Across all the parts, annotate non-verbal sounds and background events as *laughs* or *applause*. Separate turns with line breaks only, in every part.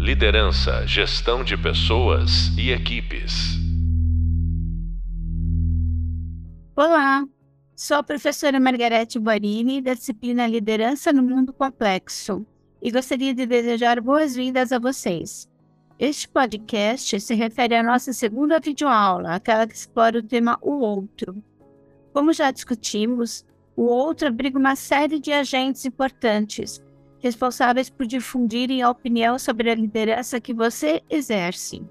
Liderança, gestão de pessoas e equipes.
Olá, sou a professora Margarete Borini, da disciplina Liderança no Mundo Complexo, e gostaria de desejar boas-vindas a vocês. Este podcast se refere à nossa segunda videoaula, aquela que explora o tema O Outro. Como já discutimos, o outro abriga uma série de agentes importantes, responsáveis por difundirem a opinião sobre a liderança que você exerce.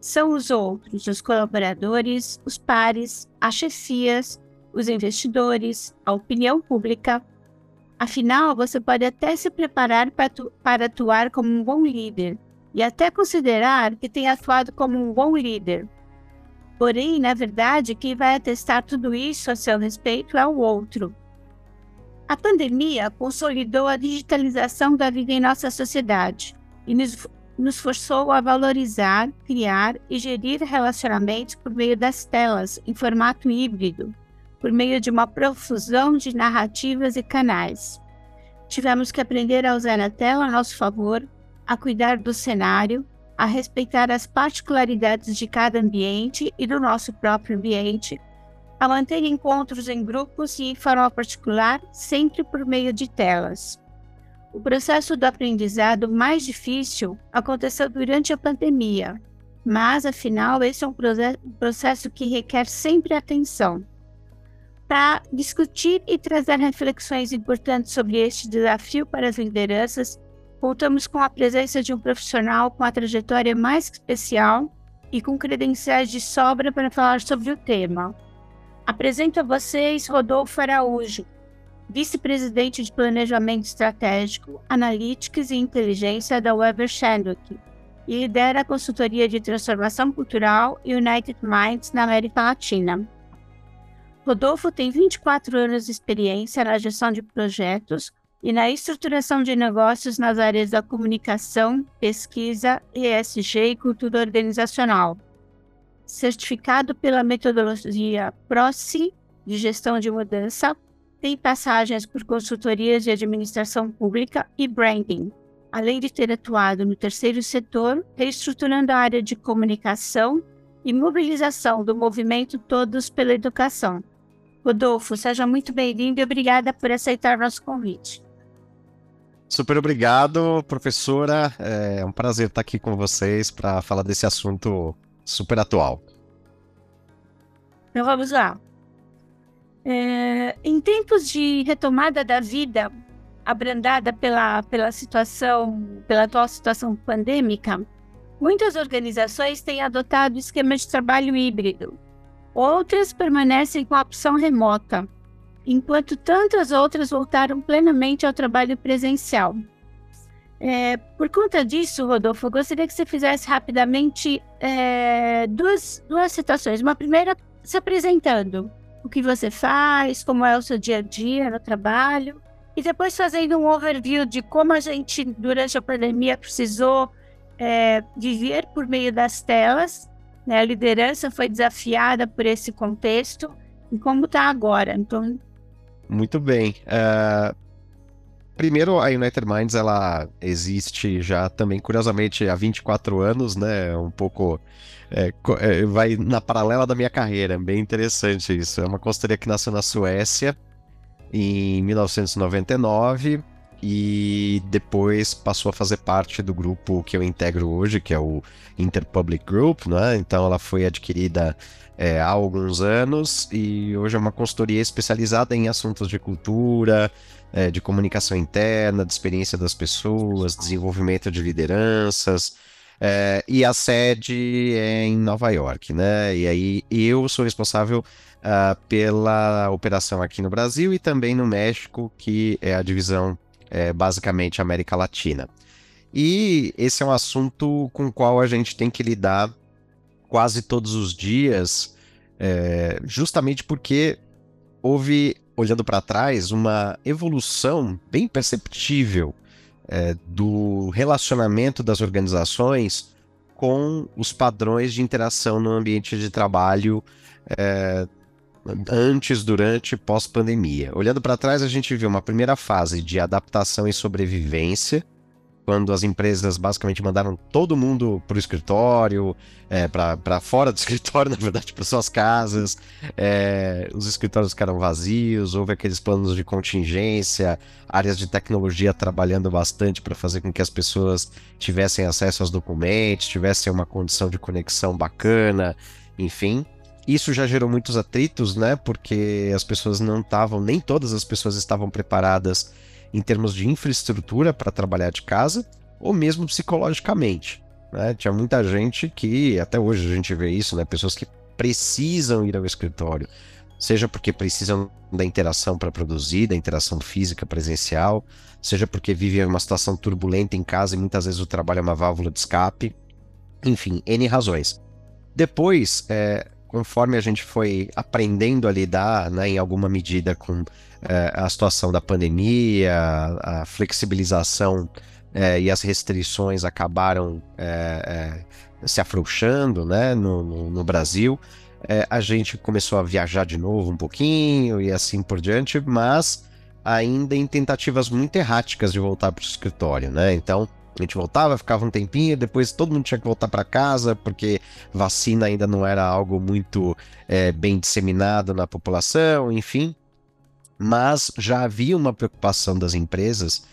São os outros, os colaboradores, os pares, as chefias, os investidores, a opinião pública. Afinal, você pode até se preparar para, atu para atuar como um bom líder e até considerar que tem atuado como um bom líder. Porém, na verdade, quem vai atestar tudo isso a seu respeito é o outro. A pandemia consolidou a digitalização da vida em nossa sociedade e nos, nos forçou a valorizar, criar e gerir relacionamentos por meio das telas, em formato híbrido, por meio de uma profusão de narrativas e canais. Tivemos que aprender a usar a tela a nosso favor a cuidar do cenário, a respeitar as particularidades de cada ambiente e do nosso próprio ambiente, a manter encontros em grupos e em forma particular, sempre por meio de telas. O processo do aprendizado mais difícil aconteceu durante a pandemia, mas afinal esse é um processo que requer sempre atenção. Para discutir e trazer reflexões importantes sobre este desafio para as lideranças, contamos com a presença de um profissional com a trajetória mais especial e com credenciais de sobra para falar sobre o tema. Apresento a vocês Rodolfo Araújo, vice-presidente de Planejamento Estratégico, Analytics e Inteligência da Weber Shandwick e lidera a consultoria de transformação cultural United Minds na América Latina. Rodolfo tem 24 anos de experiência na gestão de projetos, e na estruturação de negócios nas áreas da comunicação, pesquisa, ESG e cultura organizacional. Certificado pela metodologia PROCI de gestão de mudança, tem passagens por consultorias de administração pública e branding, além de ter atuado no terceiro setor, reestruturando a área de comunicação e mobilização do movimento Todos pela Educação. Rodolfo, seja muito bem-vindo e obrigada por aceitar nosso convite.
Super obrigado, professora. É um prazer estar aqui com vocês para falar desse assunto super atual.
Então vamos lá. É, em tempos de retomada da vida abrandada pela, pela situação, pela atual situação pandêmica, muitas organizações têm adotado esquema de trabalho híbrido. Outras permanecem com a opção remota, enquanto tantas outras voltaram plenamente ao trabalho presencial. É, por conta disso, Rodolfo, eu gostaria que você fizesse rapidamente é, duas, duas situações. Uma primeira, se apresentando, o que você faz, como é o seu dia a dia no trabalho, e depois fazendo um overview de como a gente, durante a pandemia, precisou é, viver por meio das telas. Né? A liderança foi desafiada por esse contexto e como está agora. Então,
muito bem. Uh, primeiro, a United Minds ela existe já também, curiosamente, há 24 anos, né? Um pouco. É, é, vai na paralela da minha carreira, bem interessante isso. É uma consultoria que nasceu na Suécia em 1999 e depois passou a fazer parte do grupo que eu integro hoje, que é o Interpublic Group, né? Então ela foi adquirida é, há alguns anos e hoje é uma consultoria especializada em assuntos de cultura, é, de comunicação interna, de experiência das pessoas, desenvolvimento de lideranças. É, e a sede é em Nova York, né? E aí eu sou responsável uh, pela operação aqui no Brasil e também no México, que é a divisão é, basicamente América Latina. E esse é um assunto com o qual a gente tem que lidar quase todos os dias, é, justamente porque houve, olhando para trás, uma evolução bem perceptível é, do relacionamento das organizações com os padrões de interação no ambiente de trabalho é, antes, durante e pós-pandemia. Olhando para trás, a gente viu uma primeira fase de adaptação e sobrevivência, quando as empresas basicamente mandaram todo mundo para o escritório, é, para fora do *laughs* escritório, na verdade, para suas casas, é, os escritórios ficaram vazios, houve aqueles planos de contingência, áreas de tecnologia trabalhando bastante para fazer com que as pessoas tivessem acesso aos documentos, tivessem uma condição de conexão bacana, enfim. Isso já gerou muitos atritos, né? Porque as pessoas não estavam, nem todas as pessoas estavam preparadas em termos de infraestrutura para trabalhar de casa, ou mesmo psicologicamente. Né? Tinha muita gente que, até hoje a gente vê isso, né? Pessoas que precisam ir ao escritório, seja porque precisam da interação para produzir, da interação física presencial, seja porque vivem uma situação turbulenta em casa e muitas vezes o trabalho é uma válvula de escape. Enfim, N razões. Depois, é, conforme a gente foi aprendendo a lidar, né, em alguma medida, com é, a situação da pandemia, a flexibilização é, e as restrições acabaram é se afrouxando né, no, no, no Brasil, a gente começou a viajar de novo um pouquinho e assim por diante, mas ainda em tentativas muito erráticas de voltar para o escritório, né? Então, a gente voltava, ficava um tempinho, depois todo mundo tinha que voltar para casa, porque vacina ainda não era algo muito é, bem disseminado na população, enfim. Mas já havia uma preocupação das empresas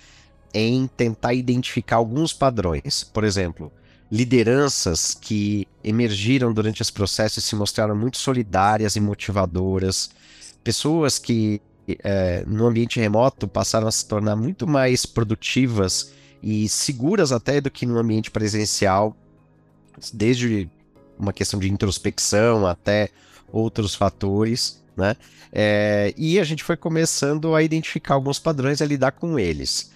em tentar identificar alguns padrões. Por exemplo, lideranças que emergiram durante esse processo e se mostraram muito solidárias e motivadoras, pessoas que é, no ambiente remoto passaram a se tornar muito mais produtivas e seguras até do que no ambiente presencial, desde uma questão de introspecção até outros fatores, né? É, e a gente foi começando a identificar alguns padrões e a lidar com eles.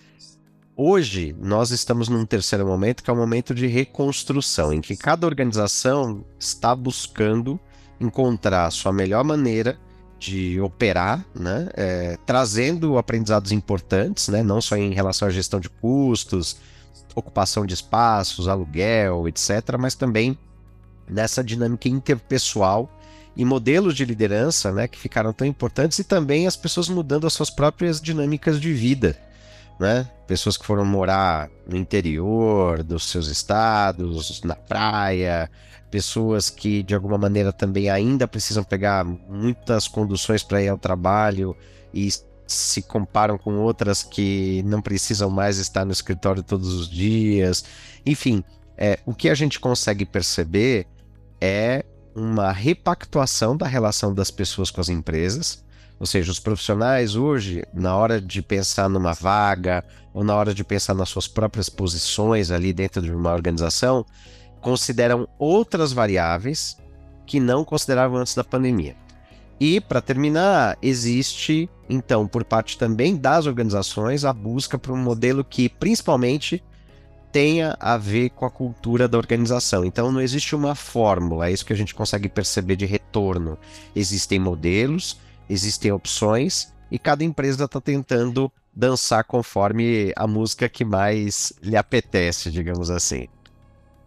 Hoje, nós estamos num terceiro momento, que é o um momento de reconstrução, em que cada organização está buscando encontrar a sua melhor maneira de operar, né? É, trazendo aprendizados importantes, né? não só em relação à gestão de custos, ocupação de espaços, aluguel, etc., mas também nessa dinâmica interpessoal e modelos de liderança né, que ficaram tão importantes e também as pessoas mudando as suas próprias dinâmicas de vida. Né? Pessoas que foram morar no interior dos seus estados, na praia, pessoas que de alguma maneira também ainda precisam pegar muitas conduções para ir ao trabalho e se comparam com outras que não precisam mais estar no escritório todos os dias. Enfim, é, o que a gente consegue perceber é uma repactuação da relação das pessoas com as empresas. Ou seja, os profissionais hoje, na hora de pensar numa vaga ou na hora de pensar nas suas próprias posições ali dentro de uma organização, consideram outras variáveis que não consideravam antes da pandemia. E, para terminar, existe, então, por parte também das organizações, a busca por um modelo que, principalmente, tenha a ver com a cultura da organização. Então, não existe uma fórmula, é isso que a gente consegue perceber de retorno. Existem modelos, existem opções, e cada empresa está tentando dançar conforme a música que mais lhe apetece, digamos assim.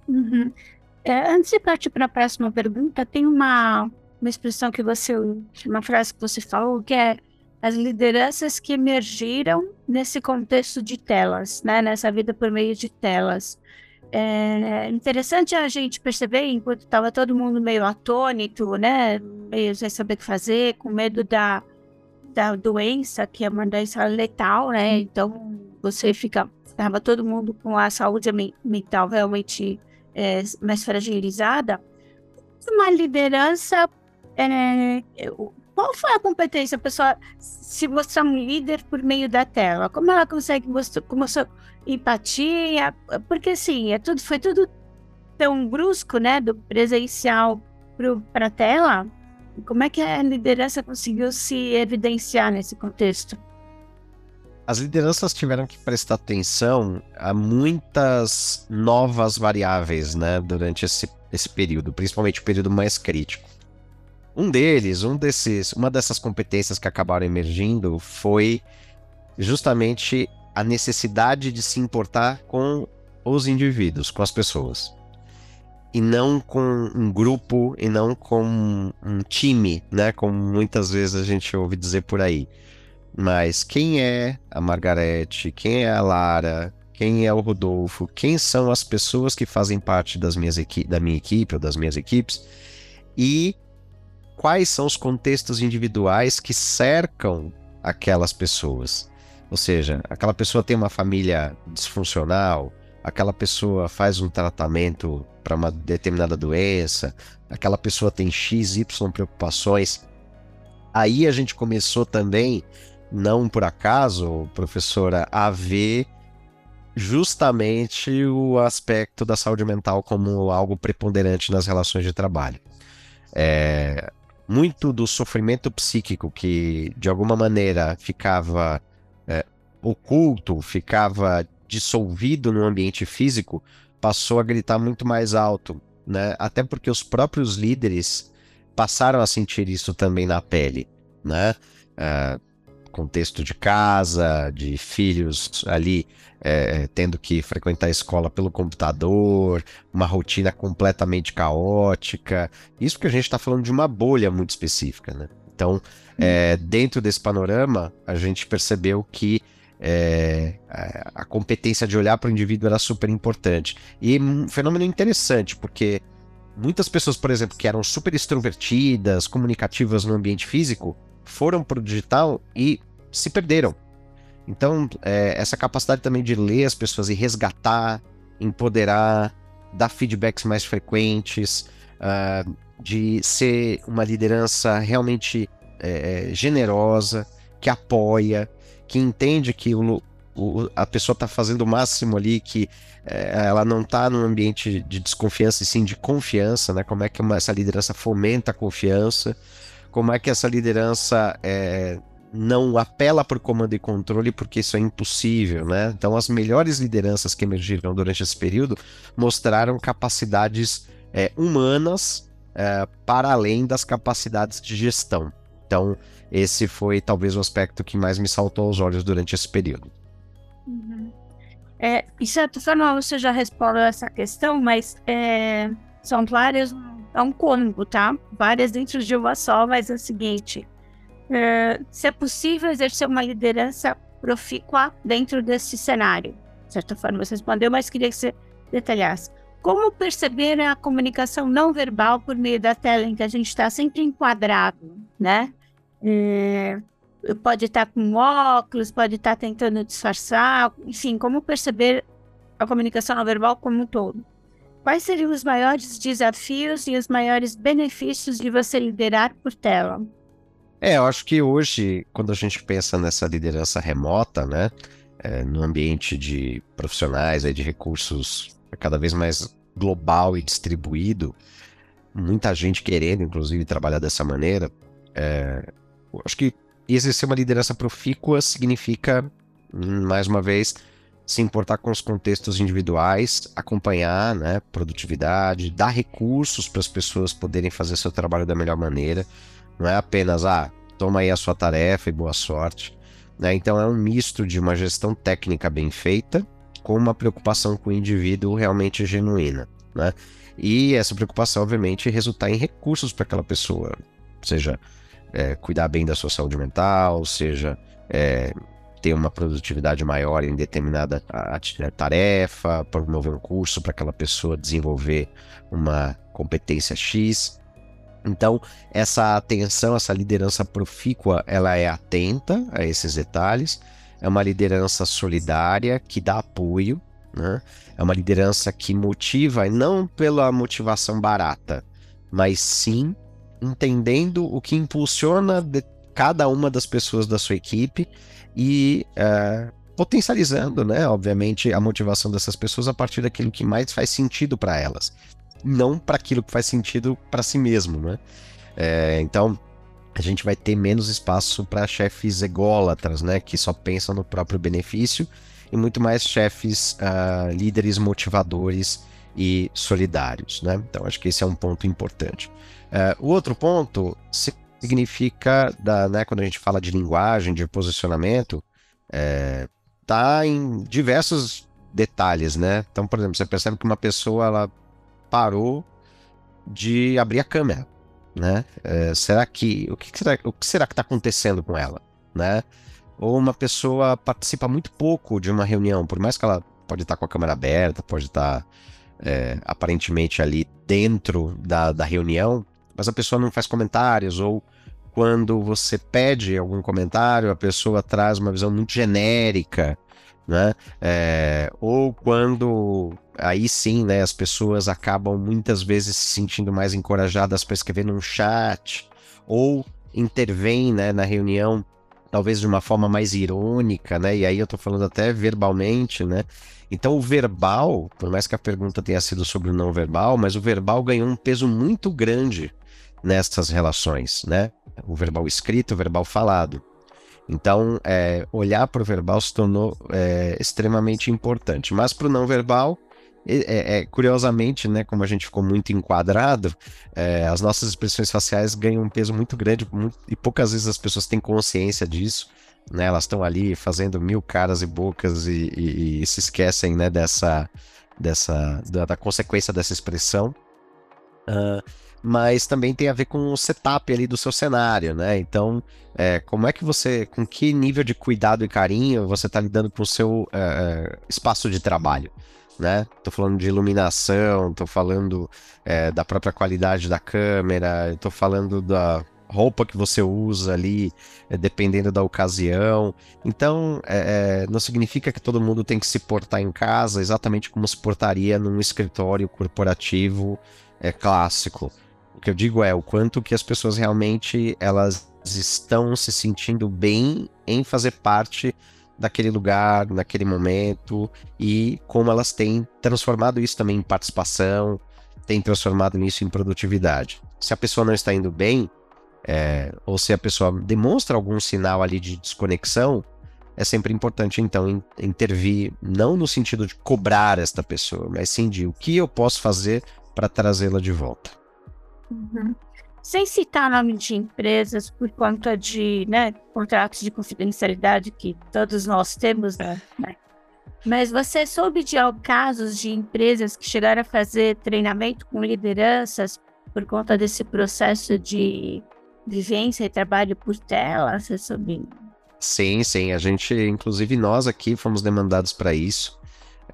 Uhum. É, antes de partir para a próxima pergunta, tem uma, uma expressão que você, uma frase que você falou, que é as lideranças que emergiram nesse contexto de telas, né? nessa vida por meio de telas. É interessante a gente perceber, enquanto estava todo mundo meio atônito, né? meio sem saber o que fazer, com medo da, da doença, que é uma doença letal, né? Então você fica, estava todo mundo com a saúde mental realmente é, mais fragilizada, uma liderança. É, qual foi a competência, a pessoa se mostrar um líder por meio da tela? Como ela consegue mostrar, mostrar empatia? Porque assim, é tudo, foi tudo tão brusco, né, do presencial para a tela. Como é que a liderança conseguiu se evidenciar nesse contexto?
As lideranças tiveram que prestar atenção a muitas novas variáveis, né, durante esse, esse período, principalmente o período mais crítico. Um deles, um desses, uma dessas competências que acabaram emergindo foi justamente a necessidade de se importar com os indivíduos, com as pessoas. E não com um grupo, e não com um time, né? Como muitas vezes a gente ouve dizer por aí. Mas quem é a Margarete? Quem é a Lara? quem é o Rodolfo, quem são as pessoas que fazem parte das minhas da minha equipe ou das minhas equipes e quais são os contextos individuais que cercam aquelas pessoas. Ou seja, aquela pessoa tem uma família disfuncional, aquela pessoa faz um tratamento para uma determinada doença, aquela pessoa tem X, Y preocupações. Aí a gente começou também, não por acaso, professora, a ver justamente o aspecto da saúde mental como algo preponderante nas relações de trabalho. É, muito do sofrimento psíquico que de alguma maneira ficava é, oculto, ficava dissolvido no ambiente físico, passou a gritar muito mais alto, né? Até porque os próprios líderes passaram a sentir isso também na pele, né? Uh, contexto de casa, de filhos ali é, tendo que frequentar a escola pelo computador, uma rotina completamente caótica. Isso que a gente está falando de uma bolha muito específica, né? Então, é, dentro desse panorama, a gente percebeu que é, a competência de olhar para o indivíduo era super importante. E um fenômeno interessante, porque muitas pessoas, por exemplo, que eram super extrovertidas, comunicativas no ambiente físico, foram para o digital e se perderam. Então, é, essa capacidade também de ler as pessoas e resgatar, empoderar, dar feedbacks mais frequentes, uh, de ser uma liderança realmente é, generosa, que apoia, que entende que o, o, a pessoa está fazendo o máximo ali, que é, ela não está num ambiente de desconfiança, e sim de confiança, né? Como é que uma, essa liderança fomenta a confiança, como é que essa liderança é, não apela por comando e controle, porque isso é impossível, né? Então, as melhores lideranças que emergiram durante esse período mostraram capacidades é, humanas é, para além das capacidades de gestão. Então, esse foi talvez o aspecto que mais me saltou aos olhos durante esse período.
Uhum. É, de certa você já respondeu essa questão, mas é, são várias, é um cônigo, tá? Várias dentro de uma só, mas é o seguinte: é, se é possível exercer uma liderança profícua dentro desse cenário. De certa forma, você respondeu, mas queria que você detalhasse. Como perceber a comunicação não verbal por meio da tela em que a gente está sempre enquadrado, né? É, pode estar com óculos, pode estar tentando disfarçar, enfim, como perceber a comunicação não verbal como um todo. Quais seriam os maiores desafios e os maiores benefícios de você liderar por tela?
É, eu acho que hoje, quando a gente pensa nessa liderança remota, né, é, no ambiente de profissionais, aí, de recursos cada vez mais global e distribuído, muita gente querendo, inclusive, trabalhar dessa maneira, é, acho que exercer uma liderança profícua significa, mais uma vez, se importar com os contextos individuais, acompanhar né, produtividade, dar recursos para as pessoas poderem fazer seu trabalho da melhor maneira. Não é apenas, ah, toma aí a sua tarefa e boa sorte. Né? Então é um misto de uma gestão técnica bem feita com uma preocupação com o indivíduo realmente genuína. Né? E essa preocupação, obviamente, resultar em recursos para aquela pessoa, seja é, cuidar bem da sua saúde mental, seja é, ter uma produtividade maior em determinada tarefa, promover um curso para aquela pessoa desenvolver uma competência X. Então, essa atenção, essa liderança profícua, ela é atenta a esses detalhes, é uma liderança solidária que dá apoio, né? é uma liderança que motiva, não pela motivação barata, mas sim entendendo o que impulsiona cada uma das pessoas da sua equipe e uh, potencializando, né, obviamente, a motivação dessas pessoas a partir daquilo que mais faz sentido para elas não para aquilo que faz sentido para si mesmo, né? É, então a gente vai ter menos espaço para chefes ególatras, né, que só pensam no próprio benefício, e muito mais chefes uh, líderes motivadores e solidários, né? Então acho que esse é um ponto importante. Uh, o outro ponto significa, da, né, quando a gente fala de linguagem, de posicionamento, é, tá em diversos detalhes, né? Então, por exemplo, você percebe que uma pessoa ela parou de abrir a câmera, né? É, será que o que será o que será que está acontecendo com ela, né? Ou uma pessoa participa muito pouco de uma reunião, por mais que ela pode estar com a câmera aberta, pode estar é, aparentemente ali dentro da, da reunião, mas a pessoa não faz comentários, ou quando você pede algum comentário, a pessoa traz uma visão muito genérica, né? É, ou quando aí sim, né, as pessoas acabam muitas vezes se sentindo mais encorajadas para escrever num chat, ou intervém né, na reunião talvez de uma forma mais irônica, né? E aí eu tô falando até verbalmente, né? Então o verbal, por mais que a pergunta tenha sido sobre o não verbal, mas o verbal ganhou um peso muito grande nessas relações, né? O verbal escrito, o verbal falado. Então, é, olhar para o verbal se tornou é, extremamente importante. Mas para o não verbal, é, é, curiosamente, né, como a gente ficou muito enquadrado, é, as nossas expressões faciais ganham um peso muito grande muito, e poucas vezes as pessoas têm consciência disso. Né, elas estão ali fazendo mil caras e bocas e, e, e se esquecem né, dessa, dessa da, da, consequência dessa expressão. Uh, mas também tem a ver com o setup ali do seu cenário, né? Então, é, como é que você, com que nível de cuidado e carinho você está lidando com o seu uh, espaço de trabalho? né? Tô falando de iluminação, tô falando é, da própria qualidade da câmera, tô falando da roupa que você usa ali, é, dependendo da ocasião. Então, é, é, não significa que todo mundo tem que se portar em casa exatamente como se portaria num escritório corporativo é, clássico. O que eu digo é o quanto que as pessoas realmente elas estão se sentindo bem em fazer parte daquele lugar, naquele momento, e como elas têm transformado isso também em participação, têm transformado isso em produtividade. Se a pessoa não está indo bem, é, ou se a pessoa demonstra algum sinal ali de desconexão, é sempre importante então intervir, não no sentido de cobrar esta pessoa, mas sim de o que eu posso fazer para trazê-la de volta.
Uhum sem citar nome de empresas por conta de né, contratos de confidencialidade que todos nós temos, né? Mas você soube de casos de empresas que chegaram a fazer treinamento com lideranças por conta desse processo de vivência e trabalho por tela? Você soube?
Sim, sim. A gente, inclusive nós aqui, fomos demandados para isso.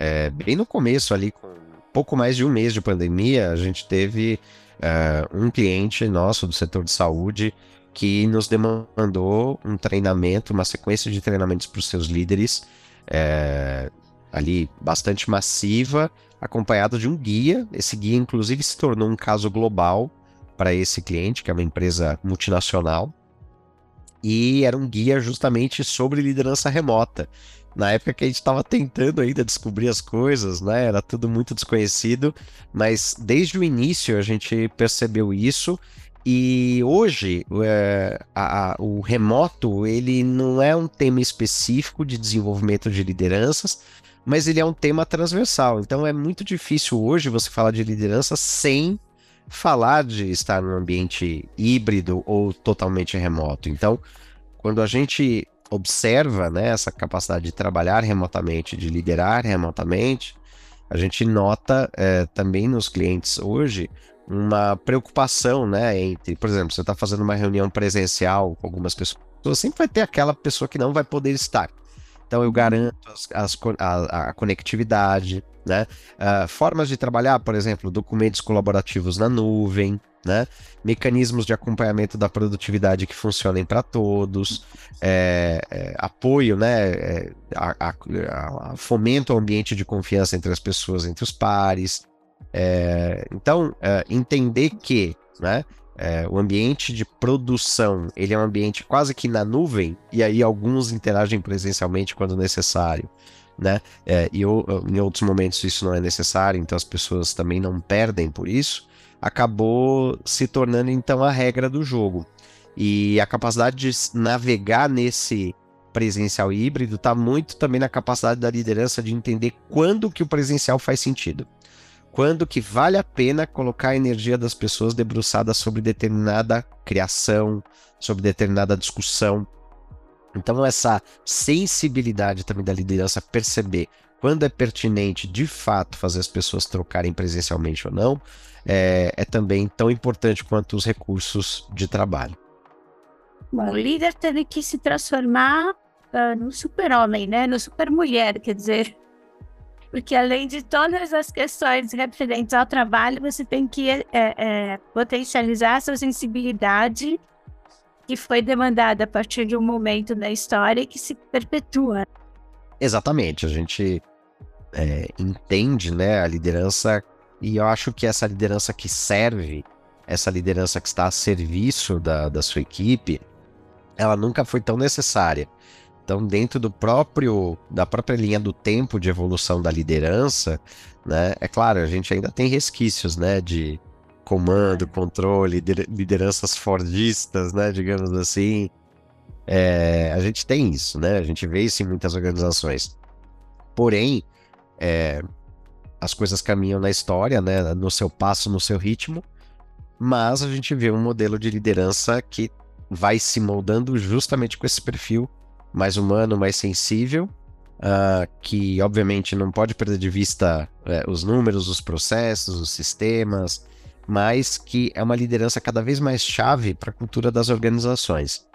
É, bem no começo ali, com pouco mais de um mês de pandemia, a gente teve uh, um cliente nosso do setor de saúde que nos demandou um treinamento, uma sequência de treinamentos para os seus líderes, é, ali bastante massiva, acompanhado de um guia. Esse guia, inclusive, se tornou um caso global para esse cliente, que é uma empresa multinacional. E era um guia justamente sobre liderança remota na época que a gente estava tentando ainda descobrir as coisas, né? Era tudo muito desconhecido, mas desde o início a gente percebeu isso. E hoje é, a, a, o remoto ele não é um tema específico de desenvolvimento de lideranças, mas ele é um tema transversal. Então é muito difícil hoje você falar de liderança sem falar de estar num ambiente híbrido ou totalmente remoto. Então, quando a gente observa né, essa capacidade de trabalhar remotamente, de liderar remotamente, a gente nota é, também nos clientes hoje uma preocupação, né, entre, por exemplo, você está fazendo uma reunião presencial com algumas pessoas, sempre vai ter aquela pessoa que não vai poder estar. Então eu garanto as, as, a, a, conectividade, né? Uh, formas de trabalhar, por exemplo, documentos colaborativos na nuvem, né? Mecanismos de acompanhamento da produtividade que funcionem para todos, é, é, apoio, né? É, a, a, a fomento ao ambiente de confiança entre as pessoas, entre os pares. É, então, é, entender que, né? É, o ambiente de produção ele é um ambiente quase que na nuvem e aí alguns interagem presencialmente quando necessário né? É, e eu, em outros momentos isso não é necessário, então as pessoas também não perdem por isso acabou se tornando então a regra do jogo. E a capacidade de navegar nesse presencial híbrido está muito também na capacidade da liderança de entender quando que o presencial faz sentido. Quando que vale a pena colocar a energia das pessoas debruçadas sobre determinada criação, sobre determinada discussão. Então essa sensibilidade também da liderança perceber quando é pertinente de fato fazer as pessoas trocarem presencialmente ou não, é, é também tão importante quanto os recursos de trabalho.
Bom, o líder teve que se transformar uh, no super-homem, né? No super-mulher, quer dizer. Porque além de todas as questões referentes ao trabalho, você tem que é, é, potencializar sua sensibilidade que foi demandada a partir de um momento da história que se perpetua.
Exatamente, a gente é, entende né, a liderança e eu acho que essa liderança que serve, essa liderança que está a serviço da, da sua equipe, ela nunca foi tão necessária. Então, dentro do próprio da própria linha do tempo de evolução da liderança, né, é claro, a gente ainda tem resquícios, né, de comando, controle, lideranças fordistas, né, digamos assim. É, a gente tem isso, né? A gente vê isso em muitas organizações. Porém, é, as coisas caminham na história, né, no seu passo, no seu ritmo, mas a gente vê um modelo de liderança que vai se moldando justamente com esse perfil mais humano, mais sensível, uh, que obviamente não pode perder de vista uh, os números, os processos, os sistemas, mas que é uma liderança cada vez mais chave para a cultura das organizações.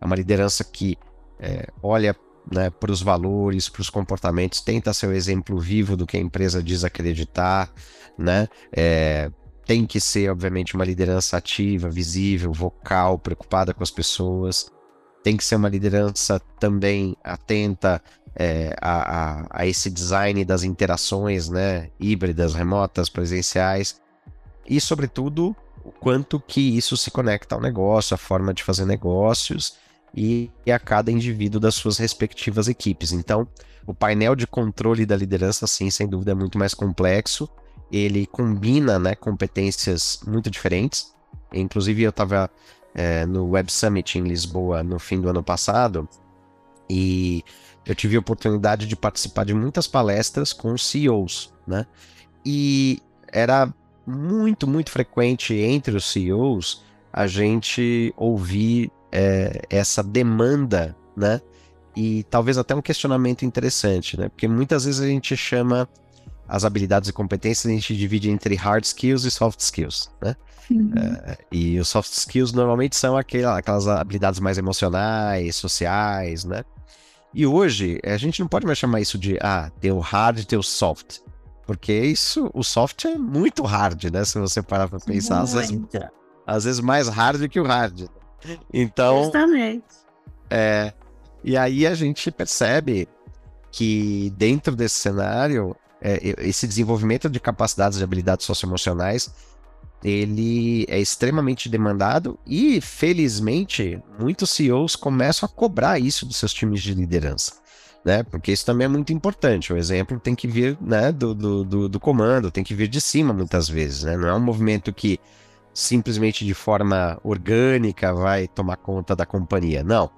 É uma liderança que é, olha né, para os valores, para os comportamentos, tenta ser o exemplo vivo do que a empresa diz acreditar, né? É, tem que ser, obviamente, uma liderança ativa, visível, vocal, preocupada com as pessoas. Tem que ser uma liderança também atenta é, a, a, a, esse design das interações, né? Híbridas, remotas, presenciais. E, sobretudo, o quanto que isso se conecta ao negócio, a forma de fazer negócios e, a cada indivíduo das suas respectivas equipes. Então, o painel de controle da liderança, sim, sem dúvida, é muito mais complexo ele combina né, competências muito diferentes. Inclusive, eu estava é, no Web Summit em Lisboa no fim do ano passado e eu tive a oportunidade de participar de muitas palestras com CEOs, né? E era muito, muito frequente entre os CEOs a gente ouvir é, essa demanda, né? E talvez até um questionamento interessante, né? Porque muitas vezes a gente chama as habilidades e competências a gente divide entre hard skills e soft skills, né? Uh, e os soft skills normalmente são aquelas, aquelas habilidades mais emocionais, sociais, né? E hoje a gente não pode mais chamar isso de ah, tem o hard e tem o soft. Porque isso, o soft é muito hard, né? Se você parar pra pensar, às vezes, às vezes, mais hard do que o hard. Então.
Justamente.
É, e aí a gente percebe que dentro desse cenário é, esse desenvolvimento de capacidades e habilidades socioemocionais ele é extremamente demandado e, felizmente, muitos CEOs começam a cobrar isso dos seus times de liderança. Né? Porque isso também é muito importante. O exemplo tem que vir né, do, do, do, do comando, tem que vir de cima muitas vezes. Né? Não é um movimento que simplesmente de forma orgânica vai tomar conta da companhia. Não.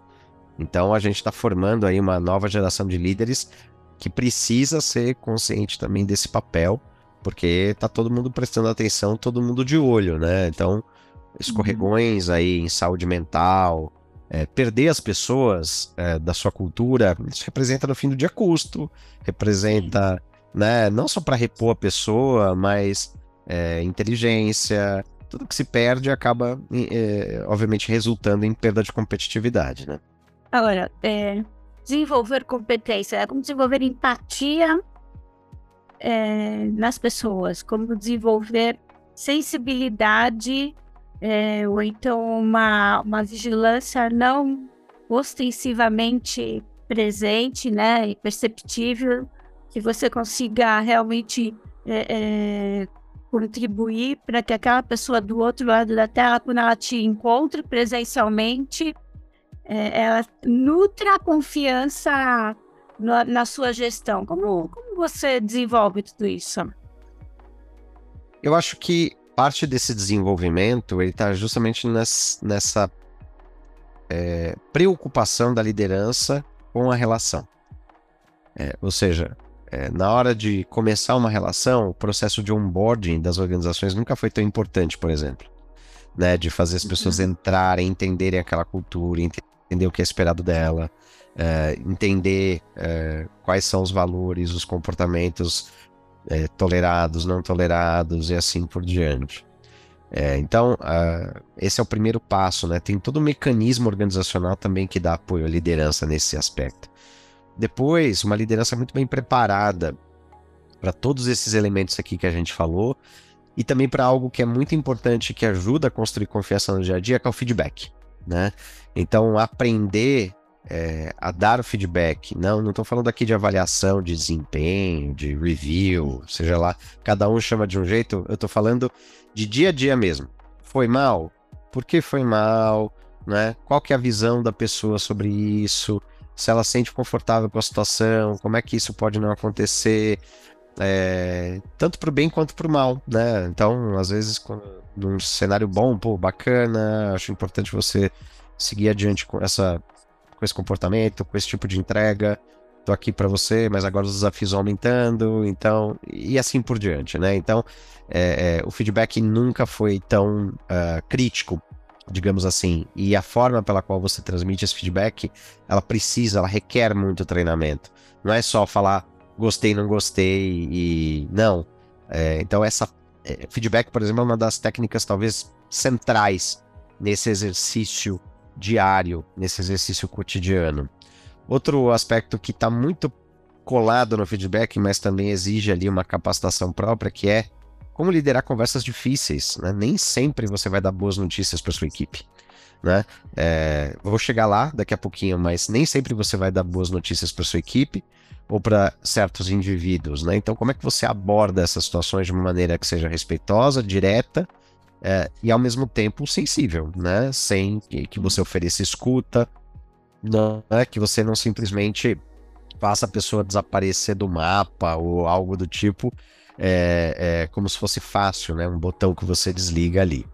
Então a gente está formando aí uma nova geração de líderes que precisa ser consciente também desse papel, porque tá todo mundo prestando atenção, todo mundo de olho, né? Então, escorregões aí em saúde mental, é, perder as pessoas é, da sua cultura, isso representa no fim do dia custo, representa, né, não só para repor a pessoa, mas é, inteligência, tudo que se perde acaba, é, obviamente, resultando em perda de competitividade, né?
Agora, é, desenvolver competência, é como desenvolver empatia é, nas pessoas, como desenvolver sensibilidade é, ou então uma, uma vigilância não ostensivamente presente, né, e perceptível, que você consiga realmente é, é, contribuir para que aquela pessoa do outro lado da tela, quando ela te encontre presencialmente, é, ela nutra a confiança na, na sua gestão. Como, como você desenvolve tudo isso?
Eu acho que parte desse desenvolvimento ele está justamente nessa, é, preocupação da liderança com a relação. É, ou seja, é, na hora de começar uma relação, o processo de onboarding das organizações nunca foi tão importante, por exemplo. Né, de fazer as pessoas uhum. entrarem, entenderem aquela cultura, entender o que é esperado dela, é, entender é, quais são os valores, os comportamentos é, tolerados, não tolerados e assim por diante. É, então, uh, esse é o primeiro passo, né? Tem todo um mecanismo organizacional também que dá apoio à liderança nesse aspecto. Depois, uma liderança muito bem preparada para todos esses elementos aqui que a gente falou e também para algo que é muito importante que ajuda a construir confiança no dia a dia, que é o feedback, né? Então, aprender é, a dar o feedback, não, não estou falando aqui de avaliação, de desempenho, de review, seja lá, cada um chama de um jeito, eu estou falando de dia a dia mesmo. Foi mal? Por que foi mal? Né? Qual que é a visão da pessoa sobre isso? Se ela se sente confortável com a situação, como é que isso pode não acontecer? É, tanto para o bem quanto para o mal, né? Então, às vezes, num cenário bom, pô, bacana, acho importante você seguir adiante com essa com esse comportamento, com esse tipo de entrega. Tô aqui para você, mas agora os desafios vão aumentando, então e assim por diante, né? Então, é, é, o feedback nunca foi tão uh, crítico, digamos assim, e a forma pela qual você transmite esse feedback, ela precisa, ela requer muito treinamento. Não é só falar gostei, não gostei e não. É, então essa é, feedback, por exemplo, é uma das técnicas talvez centrais nesse exercício diário, nesse exercício cotidiano. Outro aspecto que está muito colado no feedback, mas também exige ali uma capacitação própria, que é como liderar conversas difíceis. Né? Nem sempre você vai dar boas notícias para sua equipe. Né? É, vou chegar lá daqui a pouquinho, mas nem sempre você vai dar boas notícias para sua equipe ou para certos indivíduos, né? Então, como é que você aborda essas situações de uma maneira que seja respeitosa, direta é, e ao mesmo tempo sensível, né? Sem que, que você ofereça escuta, não é que você não simplesmente faça a pessoa desaparecer do mapa ou algo do tipo, é, é, como se fosse fácil, né? Um botão que você desliga ali.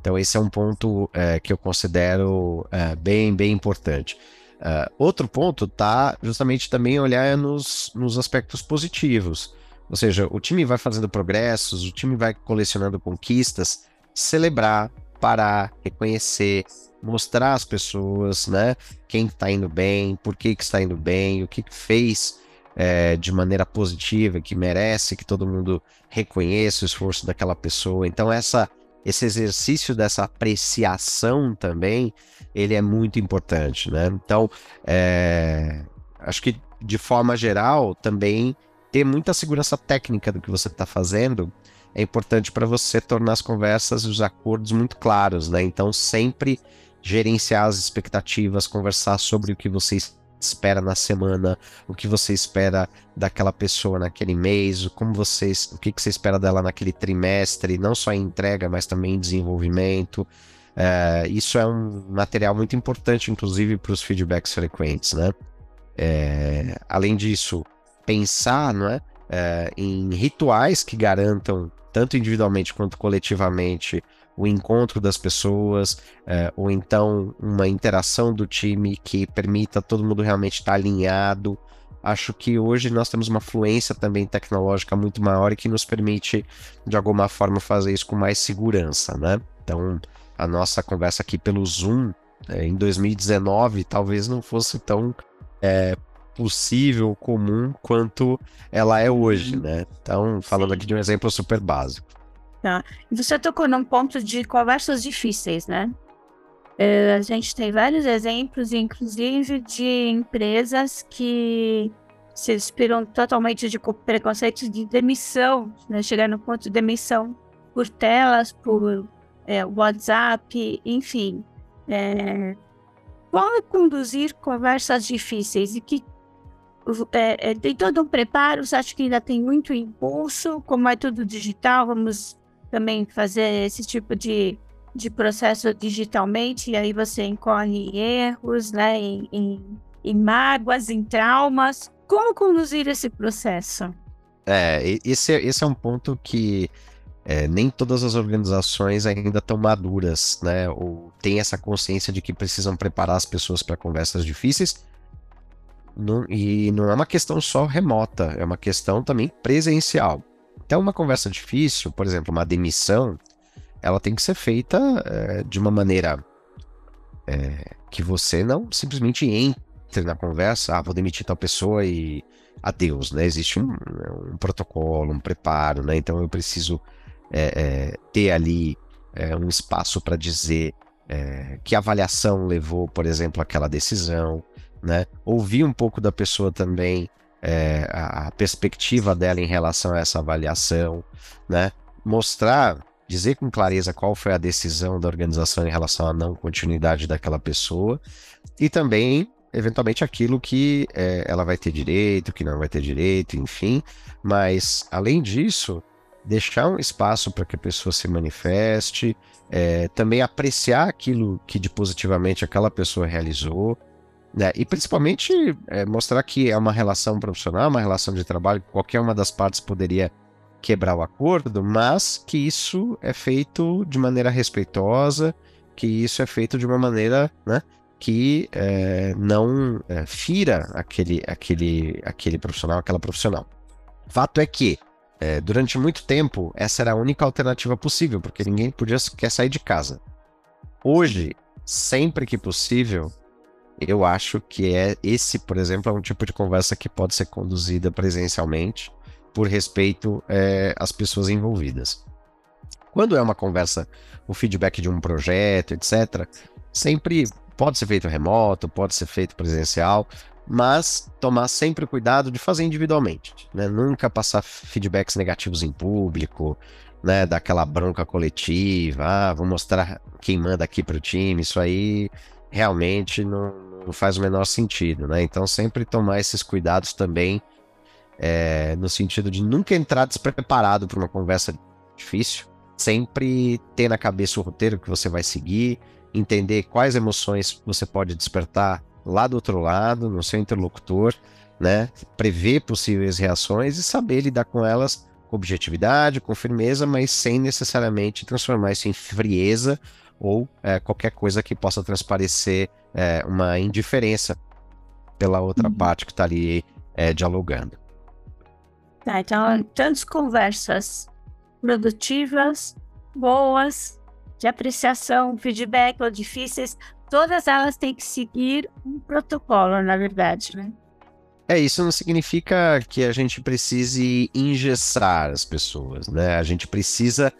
Então esse é um ponto é, que eu considero é, bem, bem importante. Uh, outro ponto tá justamente também olhar nos, nos aspectos positivos. Ou seja, o time vai fazendo progressos, o time vai colecionando conquistas, celebrar, parar, reconhecer, mostrar às pessoas, né, quem está indo bem, por que, que está indo bem, o que, que fez é, de maneira positiva, que merece que todo mundo reconheça o esforço daquela pessoa. Então, essa esse exercício dessa apreciação também, ele é muito importante, né? Então, é, acho que de forma geral, também ter muita segurança técnica do que você está fazendo é importante para você tornar as conversas e os acordos muito claros, né? Então, sempre gerenciar as expectativas, conversar sobre o que vocês espera na semana, o que você espera daquela pessoa naquele mês, como vocês, o que, que você espera dela naquele trimestre, não só em entrega, mas também em desenvolvimento. É, isso é um material muito importante, inclusive, para os feedbacks frequentes, né? É, além disso, pensar não é, é, em rituais que garantam, tanto individualmente quanto coletivamente, o encontro das pessoas, é, ou então uma interação do time que permita todo mundo realmente estar alinhado. Acho que hoje nós temos uma fluência também tecnológica muito maior e que nos permite, de alguma forma, fazer isso com mais segurança, né? Então, a nossa conversa aqui pelo Zoom, é, em 2019, talvez não fosse tão é, possível, comum, quanto ela é hoje, né? Então, falando aqui de um exemplo super básico.
Tá. Você tocou num ponto de conversas difíceis, né? É, a gente tem vários exemplos, inclusive, de empresas que se inspiram totalmente de preconceitos de demissão, né? chegar no ponto de demissão por telas, por é, WhatsApp, enfim. É, como conduzir conversas difíceis e que é, é, tem todo um preparo, você acha que ainda tem muito impulso, como é tudo digital, vamos também fazer esse tipo de, de processo digitalmente, e aí você incorre em erros, né, em, em, em mágoas, em traumas. Como conduzir esse processo?
É, esse, é, esse é um ponto que é, nem todas as organizações ainda estão maduras, né? Ou têm essa consciência de que precisam preparar as pessoas para conversas difíceis. Não, e não é uma questão só remota, é uma questão também presencial. Até uma conversa difícil, por exemplo, uma demissão, ela tem que ser feita é, de uma maneira é, que você não simplesmente entre na conversa, ah, vou demitir tal pessoa e adeus, né? Existe um, um protocolo, um preparo, né? Então eu preciso é, ter ali um espaço para dizer que avaliação levou, por exemplo, aquela decisão, né? Ouvir um pouco da pessoa também é, a perspectiva dela em relação a essa avaliação, né? Mostrar, dizer com clareza qual foi a decisão da organização em relação à não continuidade daquela pessoa e também, eventualmente, aquilo que é, ela vai ter direito, que não vai ter direito, enfim. Mas, além disso, deixar um espaço para que a pessoa se manifeste, é, também apreciar aquilo que de positivamente aquela pessoa realizou, né? E principalmente é, mostrar que é uma relação profissional, uma relação de trabalho, que qualquer uma das partes poderia quebrar o acordo, mas que isso é feito de maneira respeitosa, que isso é feito de uma maneira né, que é, não é, fira aquele, aquele, aquele profissional, aquela profissional. Fato é que é, durante muito tempo, essa era a única alternativa possível, porque ninguém podia quer sair de casa. Hoje, sempre que possível, eu acho que é esse, por exemplo, é um tipo de conversa que pode ser conduzida presencialmente por respeito é, às pessoas envolvidas. Quando é uma conversa, o feedback de um projeto, etc., sempre pode ser feito remoto, pode ser feito presencial, mas tomar sempre cuidado de fazer individualmente, né? Nunca passar feedbacks negativos em público, né? Daquela bronca coletiva, ah, vou mostrar quem manda aqui para o time, isso aí realmente não, não, faz o menor sentido, né? Então sempre tomar esses cuidados também, é, no sentido de nunca entrar despreparado para uma conversa difícil, sempre ter na cabeça o roteiro que você vai seguir, entender quais emoções você pode despertar lá do outro lado, no seu interlocutor, né? Prever possíveis reações e saber lidar com elas com objetividade, com firmeza, mas sem necessariamente transformar isso em frieza ou é, qualquer coisa que possa transparecer é, uma indiferença pela outra uhum. parte que está ali é, dialogando.
Tá, então, tantas conversas produtivas, boas, de apreciação, feedback ou difíceis, todas elas têm que seguir um protocolo, na verdade, né?
É, isso não significa que a gente precise engessar as pessoas, né? A gente precisa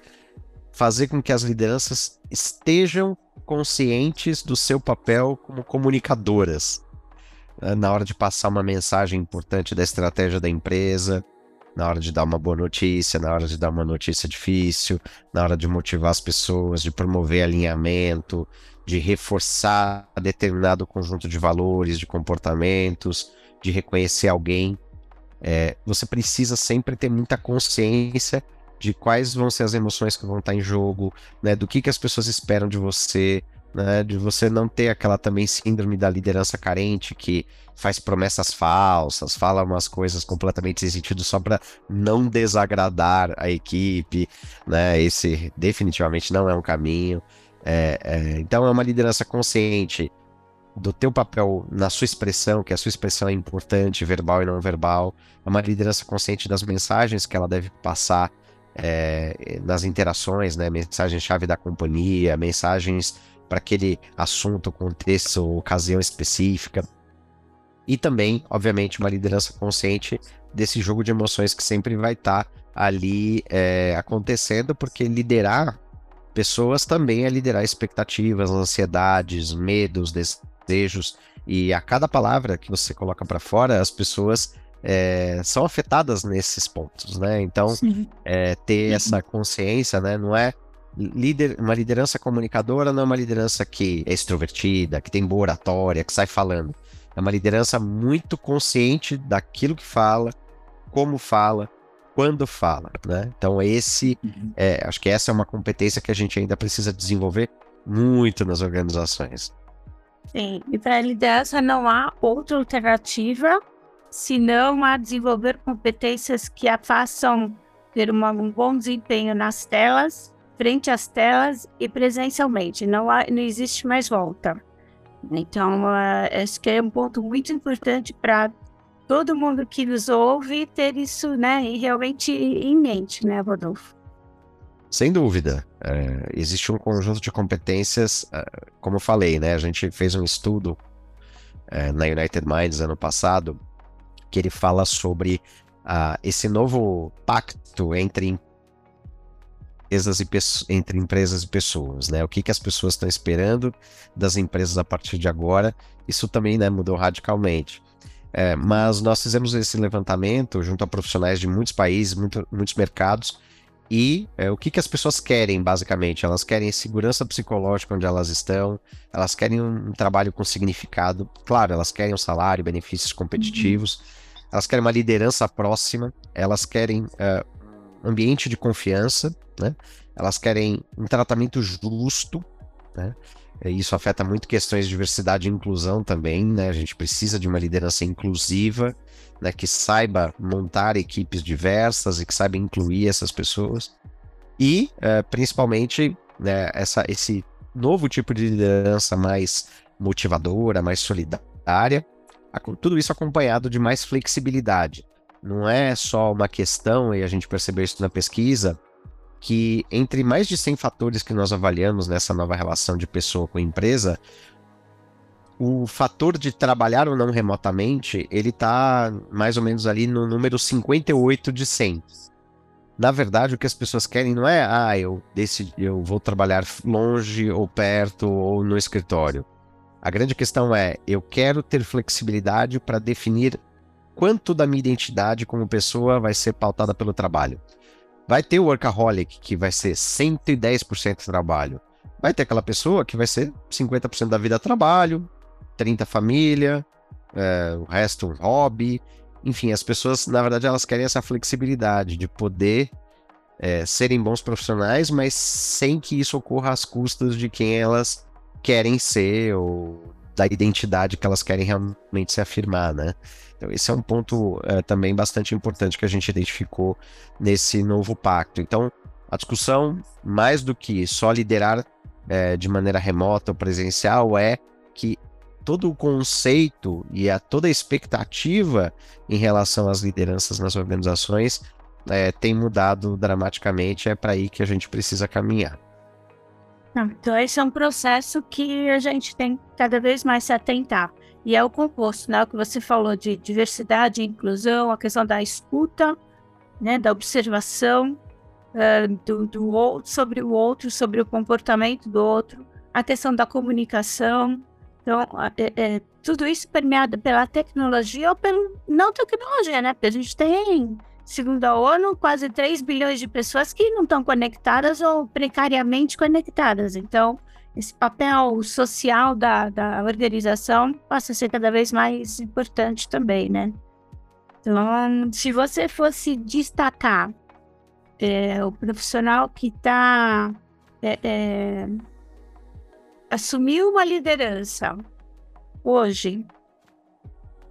fazer com que as lideranças estejam conscientes do seu papel como comunicadoras né? na hora de passar uma mensagem importante da estratégia da empresa, na hora de dar uma boa notícia, na hora de dar uma notícia difícil, na hora de motivar as pessoas, de promover alinhamento, de reforçar determinado conjunto de valores, de comportamentos, de reconhecer alguém. É, você precisa sempre ter muita consciência de quais vão ser as emoções que vão estar em jogo, né, do que, que as pessoas esperam de você, né, de você não ter aquela também síndrome da liderança carente que faz promessas falsas, fala umas coisas completamente sem sentido só para não desagradar a equipe, né? Esse definitivamente não é um caminho. É, é, então é uma liderança consciente do teu papel na sua expressão, que a sua expressão é importante, verbal e não verbal. É uma liderança consciente das mensagens que ela deve passar é, nas interações, né? Mensagem-chave da companhia, mensagens para aquele assunto, contexto, ocasião específica. E também, obviamente, uma liderança consciente desse jogo de emoções que sempre vai estar tá ali é, acontecendo, porque liderar pessoas também a liderar expectativas, ansiedades, medos, desejos. E a cada palavra que você coloca para fora, as pessoas é, são afetadas nesses pontos, né? Então, é, ter essa consciência, né? Não é líder, uma liderança comunicadora, não é uma liderança que é extrovertida, que tem boa oratória, que sai falando. É uma liderança muito consciente daquilo que fala, como fala, quando fala, né? Então esse, uhum. é, acho que essa é uma competência que a gente ainda precisa desenvolver muito nas organizações.
Sim, e para a liderança não há outra alternativa senão a desenvolver competências que a façam ter um bom desempenho nas telas, frente às telas e presencialmente. Não, há, não existe mais volta. Então, uh, acho que é um ponto muito importante para todo mundo que nos ouve ter isso, né, realmente em mente, né, Rodolfo?
Sem dúvida. É, existe um conjunto de competências, é, como eu falei, né? A gente fez um estudo é, na United Minds ano passado que ele fala sobre uh, esse novo pacto entre empresas e entre empresas e pessoas, né? O que, que as pessoas estão esperando das empresas a partir de agora? Isso também né, mudou radicalmente. É, mas nós fizemos esse levantamento junto a profissionais de muitos países, muito, muitos mercados, e é, o que, que as pessoas querem, basicamente? Elas querem segurança psicológica onde elas estão, elas querem um trabalho com significado, claro, elas querem um salário, benefícios competitivos, uhum. elas querem uma liderança próxima, elas querem uh, ambiente de confiança, né? elas querem um tratamento justo, né? Isso afeta muito questões de diversidade e inclusão também, né? A gente precisa de uma liderança inclusiva, né, que saiba montar equipes diversas e que saiba incluir essas pessoas. E, uh, principalmente, né, essa, esse novo tipo de liderança mais motivadora, mais solidária, tudo isso acompanhado de mais flexibilidade. Não é só uma questão, e a gente percebeu isso na pesquisa, que entre mais de 100 fatores que nós avaliamos nessa nova relação de pessoa com empresa, o fator de trabalhar ou não remotamente, ele tá mais ou menos ali no número 58 de 100. Na verdade, o que as pessoas querem não é, ah, eu decidi, eu vou trabalhar longe ou perto ou no escritório. A grande questão é, eu quero ter flexibilidade para definir quanto da minha identidade como pessoa vai ser pautada pelo trabalho. Vai ter o workaholic, que vai ser 110% trabalho. Vai ter aquela pessoa que vai ser 50% da vida trabalho, 30 família, é, o resto um hobby. Enfim, as pessoas, na verdade, elas querem essa flexibilidade de poder é, serem bons profissionais, mas sem que isso ocorra às custas de quem elas querem ser ou da identidade que elas querem realmente se afirmar, né? Então, esse é um ponto é, também bastante importante que a gente identificou nesse novo pacto. Então, a discussão, mais do que só liderar é, de maneira remota ou presencial, é que todo o conceito e a toda a expectativa em relação às lideranças nas organizações é, tem mudado dramaticamente. É para aí que a gente precisa caminhar.
Então, esse é um processo que a gente tem cada vez mais se atentar. E é o composto, né? O que você falou de diversidade inclusão, a questão da escuta, né? da observação uh, do, do outro, sobre o outro, sobre o comportamento do outro, a questão da comunicação, então, é, é, tudo isso permeado pela tecnologia ou pela não tecnologia, né? Porque a gente tem, segundo a ONU, quase 3 bilhões de pessoas que não estão conectadas ou precariamente conectadas. Então, esse papel social da, da organização passa a ser cada vez mais importante também, né? Então, se você fosse destacar é, o profissional que está é, é, assumiu uma liderança hoje,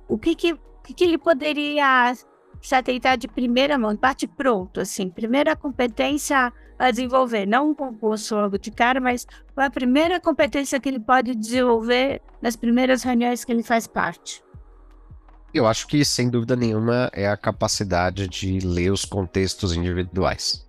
o que que, que, que ele poderia se atentar de primeira mão, bate pronto, assim, primeira competência a desenvolver, não um concurso logo de cara, mas a primeira competência que ele pode desenvolver nas primeiras reuniões que ele faz parte?
Eu acho que, sem dúvida nenhuma, é a capacidade de ler os contextos individuais.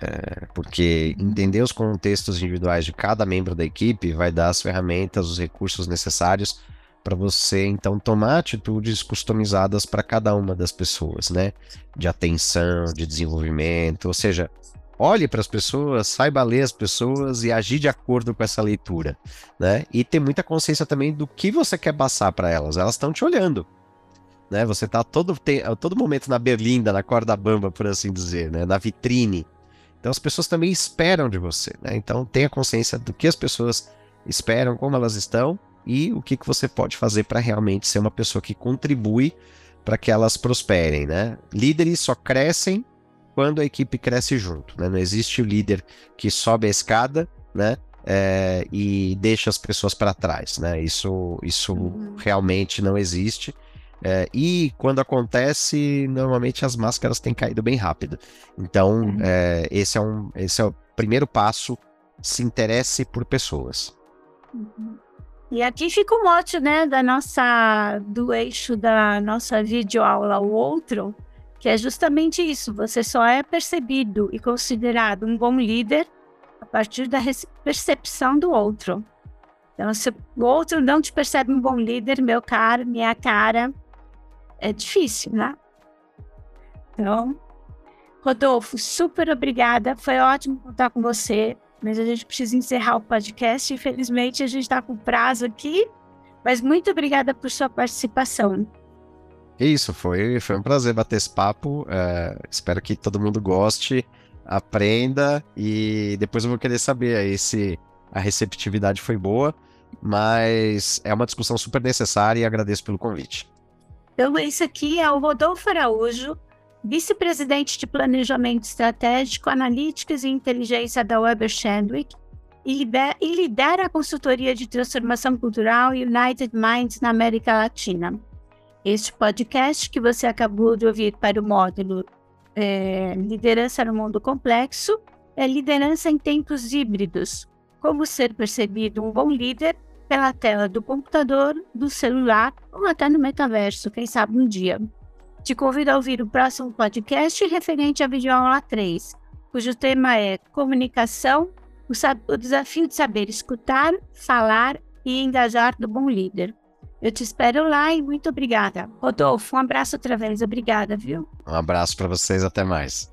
É, porque entender os contextos individuais de cada membro da equipe vai dar as ferramentas, os recursos necessários para você então tomar atitudes customizadas para cada uma das pessoas, né? De atenção, de desenvolvimento, ou seja, olhe para as pessoas, saiba ler as pessoas e agir de acordo com essa leitura, né? E ter muita consciência também do que você quer passar para elas. Elas estão te olhando, né? Você está todo, todo momento na berlinda, na corda bamba, por assim dizer, né? Na vitrine então as pessoas também esperam de você, né? Então tenha consciência do que as pessoas esperam, como elas estão e o que, que você pode fazer para realmente ser uma pessoa que contribui para que elas prosperem, né? Líderes só crescem quando a equipe cresce junto, né? Não existe o líder que sobe a escada, né? É, e deixa as pessoas para trás, né? Isso, isso uhum. realmente não existe. É, e quando acontece, normalmente as máscaras têm caído bem rápido. Então, uhum. é, esse, é um, esse é o primeiro passo. Se interesse por pessoas.
Uhum. E aqui fica o mote, né, da nossa, do eixo da nossa videoaula, o outro, que é justamente isso. Você só é percebido e considerado um bom líder a partir da percepção do outro. Então, se o outro não te percebe um bom líder, meu caro, minha cara, é difícil, né? Então, Rodolfo, super obrigada. Foi ótimo contar com você, mas a gente precisa encerrar o podcast. Infelizmente, a gente está com prazo aqui, mas muito obrigada por sua participação.
É isso, foi, foi um prazer bater esse papo. É, espero que todo mundo goste, aprenda e depois eu vou querer saber aí se a receptividade foi boa. Mas é uma discussão super necessária e agradeço pelo convite.
Então, esse aqui é o Rodolfo Araújo, vice-presidente de Planejamento Estratégico, Analíticas e Inteligência da Weber Shandwick e lidera a consultoria de transformação cultural United Minds na América Latina. Este podcast que você acabou de ouvir para o módulo é, Liderança no Mundo Complexo é Liderança em Tempos Híbridos. Como ser percebido um bom líder pela tela do computador, do celular ou até no metaverso, quem sabe um dia. Te convido a ouvir o próximo podcast referente à videoaula 3, cujo tema é Comunicação, o, o desafio de saber escutar, falar e engajar do bom líder. Eu te espero lá e muito obrigada. Rodolfo, um abraço outra vez. Obrigada, viu?
Um abraço para vocês, até mais.